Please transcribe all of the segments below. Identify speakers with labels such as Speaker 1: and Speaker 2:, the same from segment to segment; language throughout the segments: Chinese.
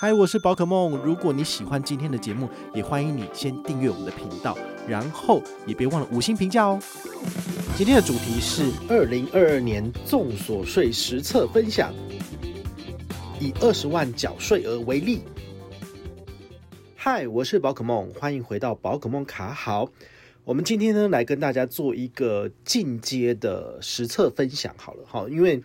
Speaker 1: 嗨，我是宝可梦。如果你喜欢今天的节目，也欢迎你先订阅我们的频道，然后也别忘了五星评价哦。今天的主题是二零二二年综所税实测分享，以二十万缴税额为例。嗨，我是宝可梦，欢迎回到宝可梦卡好。我们今天呢，来跟大家做一个进阶的实测分享。好了，哈，因为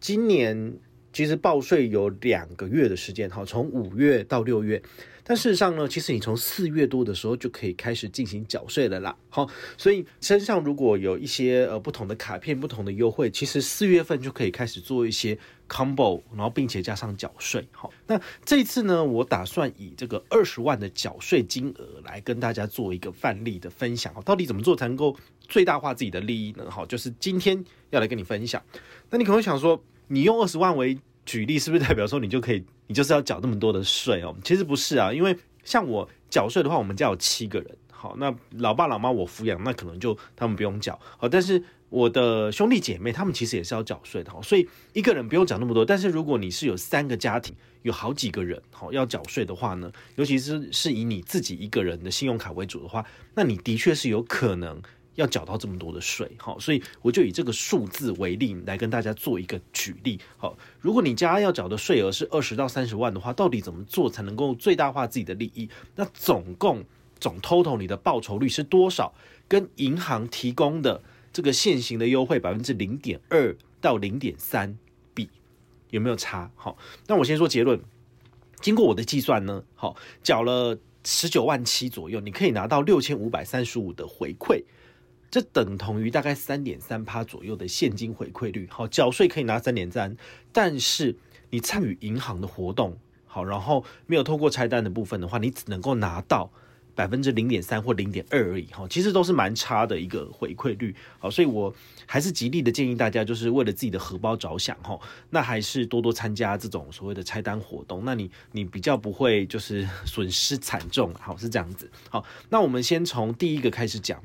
Speaker 1: 今年。其实报税有两个月的时间，哈，从五月到六月。但事实上呢，其实你从四月多的时候就可以开始进行缴税了啦，好，所以身上如果有一些呃不同的卡片、不同的优惠，其实四月份就可以开始做一些 combo，然后并且加上缴税，好。那这次呢，我打算以这个二十万的缴税金额来跟大家做一个范例的分享，到底怎么做才能够最大化自己的利益呢？好，就是今天要来跟你分享。那你可能会想说，你用二十万为举例，是不是代表说你就可以，你就是要缴那么多的税哦？其实不是啊，因为像我缴税的话，我们家有七个人，好，那老爸老妈我抚养，那可能就他们不用缴，好，但是我的兄弟姐妹他们其实也是要缴税的，所以一个人不用缴那么多。但是如果你是有三个家庭，有好几个人，好要缴税的话呢，尤其是是以你自己一个人的信用卡为主的话，那你的确是有可能。要缴到这么多的税，好，所以我就以这个数字为例来跟大家做一个举例，好，如果你家要缴的税额是二十到三十万的话，到底怎么做才能够最大化自己的利益？那总共总 total 你的报酬率是多少？跟银行提供的这个现行的优惠百分之零点二到零点三比有没有差？好，那我先说结论，经过我的计算呢，好，缴了十九万七左右，你可以拿到六千五百三十五的回馈。这等同于大概三点三趴左右的现金回馈率，好，缴税可以拿三点三，但是你参与银行的活动，好，然后没有透过拆单的部分的话，你只能够拿到百分之零点三或零点二而已，哈，其实都是蛮差的一个回馈率，好，所以我还是极力的建议大家，就是为了自己的荷包着想，哈，那还是多多参加这种所谓的拆单活动，那你你比较不会就是损失惨重，好，是这样子，好，那我们先从第一个开始讲。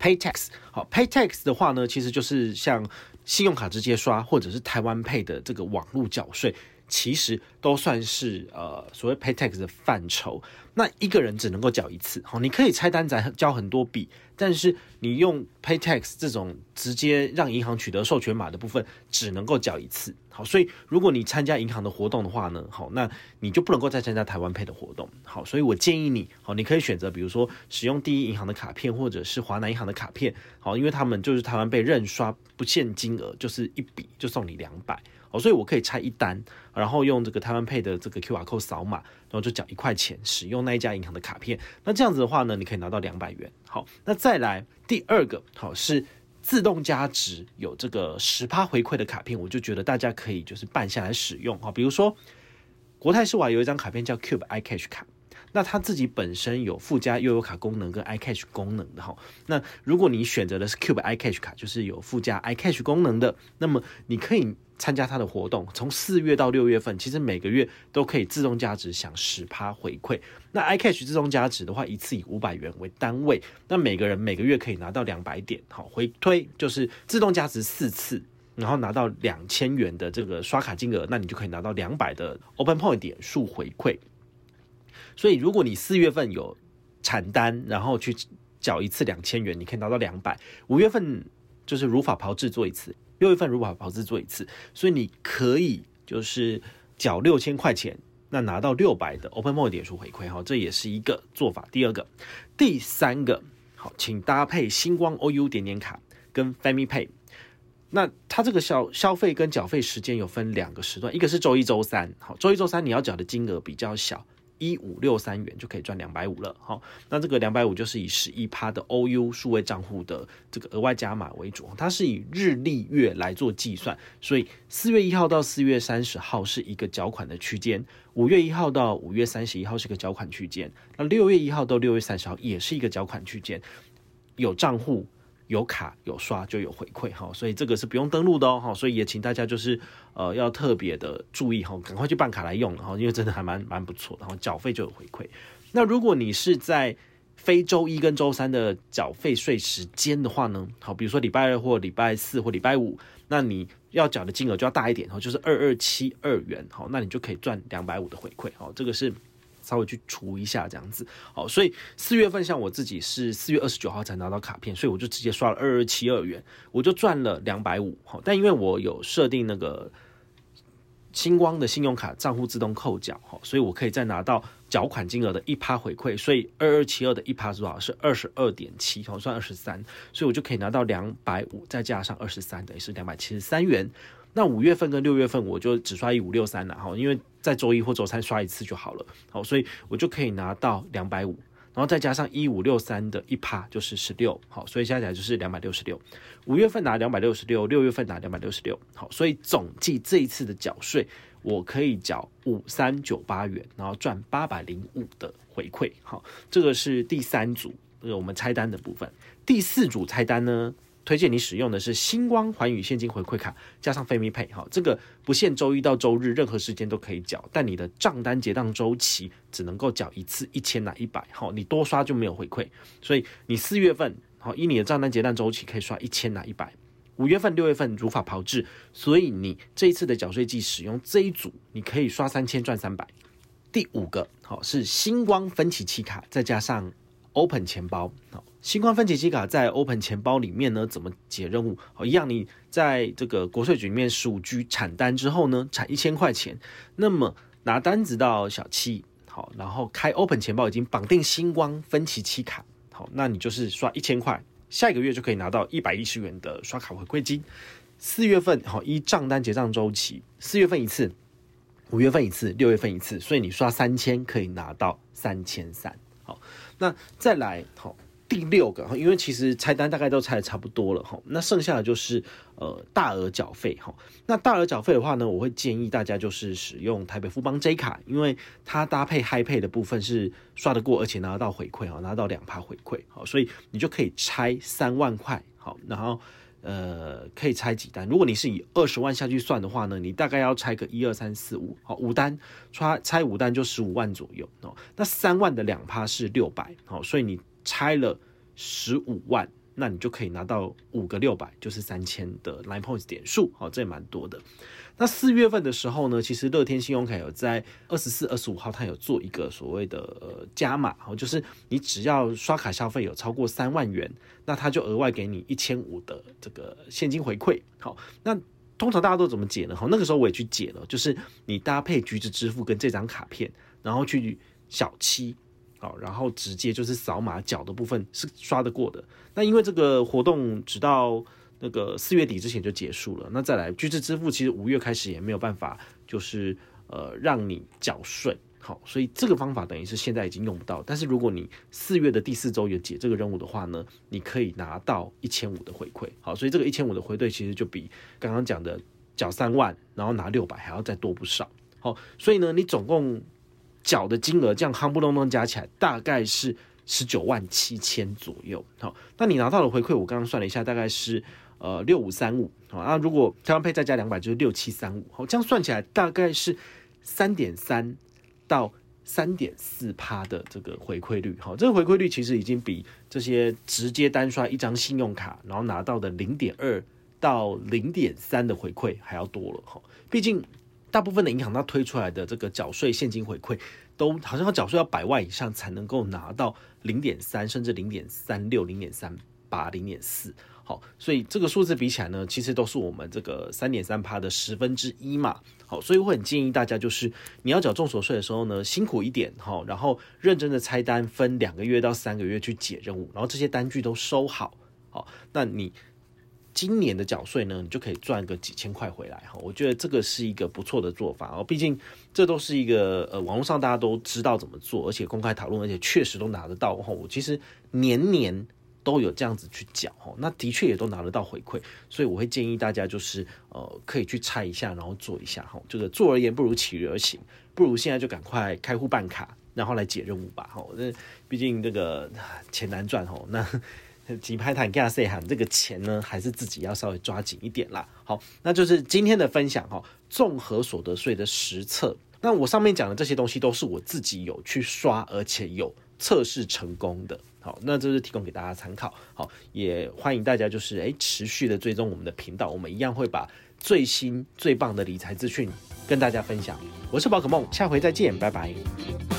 Speaker 1: Pay tax，好，Pay tax 的话呢，其实就是像信用卡直接刷，或者是台湾 Pay 的这个网络缴税。其实都算是呃所谓 Pay tax 的范畴，那一个人只能够缴一次，好，你可以拆单再交很多笔，但是你用 Pay tax 这种直接让银行取得授权码的部分，只能够缴一次，好，所以如果你参加银行的活动的话呢，好，那你就不能够再参加台湾配的活动，好，所以我建议你，好，你可以选择比如说使用第一银行的卡片，或者是华南银行的卡片，好，因为他们就是台湾被认刷不限金额，就是一笔就送你两百。哦，所以我可以拆一单，然后用这个台湾配的这个 QR code 扫码，然后就缴一块钱，使用那一家银行的卡片。那这样子的话呢，你可以拿到两百元。好，那再来第二个，好，是自动加值有这个十趴回馈的卡片，我就觉得大家可以就是办下来使用。哈，比如说国泰世华有一张卡片叫 Cube iCash 卡。那它自己本身有附加悠游卡功能跟 iCash 功能的哈。那如果你选择的是 Cube iCash 卡，就是有附加 iCash 功能的，那么你可以参加他的活动，从四月到六月份，其实每个月都可以自动加值享十趴回馈。那 iCash 自动加值的话，一次以五百元为单位，那每个人每个月可以拿到两百点，好，回推就是自动加值四次，然后拿到两千元的这个刷卡金额，那你就可以拿到两百的 Open Point 点数回馈。所以，如果你四月份有产单，然后去缴一次两千元，你可以拿到两百。五月份就是如法炮制做一次，六月份如法炮制做一次，所以你可以就是缴六千块钱，那拿到六百的 Open Point 点数回馈，哈，这也是一个做法。第二个，第三个，好，请搭配星光 OU 点点卡跟 Family Pay。那它这个消消费跟缴费时间有分两个时段，一个是周一、周三，好，周一、周三你要缴的金额比较小。一五六三元就可以赚两百五了，好，那这个两百五就是以十一趴的 OU 数位账户的这个额外加码为主，它是以日历月来做计算，所以四月一号到四月三十号是一个缴款的区间，五月一号到五月三十一号是个缴款区间，那六月一号到六月三十号也是一个缴款区间，有账户。有卡有刷就有回馈哈，所以这个是不用登录的哦哈，所以也请大家就是呃要特别的注意哈，赶快去办卡来用哈，因为真的还蛮蛮不错的，然后缴费就有回馈。那如果你是在非周一跟周三的缴费税时间的话呢，好，比如说礼拜二或礼拜四或礼拜五，那你要缴的金额就要大一点，哈，就是二二七二元，好，那你就可以赚两百五的回馈，好，这个是稍微去除一下这样子，好，所以四月份像我自己是四月二十九号才拿到卡片，所以我就直接刷了二二七二元，我就赚了两百五，好，但因为我有设定那个。星光的信用卡账户自动扣缴，所以我可以再拿到缴款金额的一趴回馈，所以二二七二的一趴是多少？是二十二点七，好算二十三，所以我就可以拿到两百五，再加上二十三，等于是两百七十三元。那五月份跟六月份我就只刷一五六三了，哈，因为在周一或周三刷一次就好了，好，所以我就可以拿到两百五。然后再加上一五六三的一趴就是十六，好，所以加起来就是两百六十六。五月份拿两百六十六，六月份拿两百六十六，好，所以总计这一次的缴税，我可以缴五三九八元，然后赚八百零五的回馈，好，这个是第三组，呃我们拆单的部分。第四组拆单呢？推荐你使用的是星光环宇现金回馈卡，加上 FamiPay 哈，这个不限周一到周日，任何时间都可以缴，但你的账单结账周期只能够缴一次一千拿一百，哈，你多刷就没有回馈，所以你四月份好，以你的账单结账周期可以刷一千拿一百，五月份、六月份如法炮制，所以你这一次的缴税季使用这一组，你可以刷三千赚三百。第五个好是星光分期期卡，再加上 Open 钱包好。星光分期期卡在 Open 钱包里面呢，怎么解任务？好，一样，你在这个国税局里面十五 G 产单之后呢，产一千块钱，那么拿单子到小七，好，然后开 Open 钱包已经绑定星光分期期卡，好，那你就是刷一千块，下一个月就可以拿到一百一十元的刷卡回馈金。四月份好，依账单结账周期，四月份一次，五月份一次，六月份一次，所以你刷三千可以拿到三千三。好，那再来好。第六个，因为其实拆单大概都拆的差不多了哈，那剩下的就是呃大额缴费哈。那大额缴费的话呢，我会建议大家就是使用台北富邦 J 卡，因为它搭配 HiPay 的部分是刷得过，而且拿得到回馈哈，拿到两趴回馈好，所以你就可以拆三万块好，然后呃可以拆几单？如果你是以二十万下去算的话呢，你大概要拆个一二三四五好五单，刷拆五单就十五万左右哦。那三万的两趴是六百好，所以你。拆了十五万，那你就可以拿到五个六百，就是三千的 Line Points 点数，好，这也蛮多的。那四月份的时候呢，其实乐天信用卡有在二十四、二十五号，它有做一个所谓的呃加码，好，就是你只要刷卡消费有超过三万元，那它就额外给你一千五的这个现金回馈。好，那通常大家都怎么解呢？好，那个时候我也去解了，就是你搭配橘子支付跟这张卡片，然后去小七。然后直接就是扫码缴的部分是刷得过的。那因为这个活动直到那个四月底之前就结束了。那再来，橘子支付其实五月开始也没有办法，就是呃让你缴税。好，所以这个方法等于是现在已经用不到。但是如果你四月的第四周有解这个任务的话呢，你可以拿到一千五的回馈。好，所以这个一千五的回馈其实就比刚刚讲的缴三万然后拿六百还要再多不少。好，所以呢，你总共。缴的金额这样夯不隆咚加起来大概是十九万七千左右。好，那你拿到的回馈，我刚刚算了一下，大概是呃六五三五。好，那如果台湾配再加两百，就是六七三五。好，这样算起来大概是三点三到三点四趴的这个回馈率。好，这个回馈率其实已经比这些直接单刷一张信用卡，然后拿到的零点二到零点三的回馈还要多了。哈，毕竟。大部分的银行它推出来的这个缴税现金回馈，都好像要缴税要百万以上才能够拿到零点三，甚至零点三六、零点三八、零点四。好，所以这个数字比起来呢，其实都是我们这个三点三趴的十分之一嘛。好，所以我很建议大家，就是你要缴重所税的时候呢，辛苦一点哈，然后认真的拆单，分两个月到三个月去解任务，然后这些单据都收好。好，那你。今年的缴税呢，你就可以赚个几千块回来哈。我觉得这个是一个不错的做法哦。毕竟这都是一个呃网络上大家都知道怎么做，而且公开讨论，而且确实都拿得到哈。我其实年年都有这样子去缴哈，那的确也都拿得到回馈。所以我会建议大家就是呃可以去拆一下，然后做一下哈。这个坐而言不如起而行，不如现在就赶快开户办卡，然后来解任务吧哈。那毕竟这个钱难赚哈。那。几拍坦加塞喊这个钱呢，还是自己要稍微抓紧一点啦。好，那就是今天的分享哈，综合所得税的实测。那我上面讲的这些东西都是我自己有去刷，而且有测试成功的。好，那这是提供给大家参考。好，也欢迎大家就是诶持续的追踪我们的频道，我们一样会把最新最棒的理财资讯跟大家分享。我是宝可梦，下回再见，拜拜。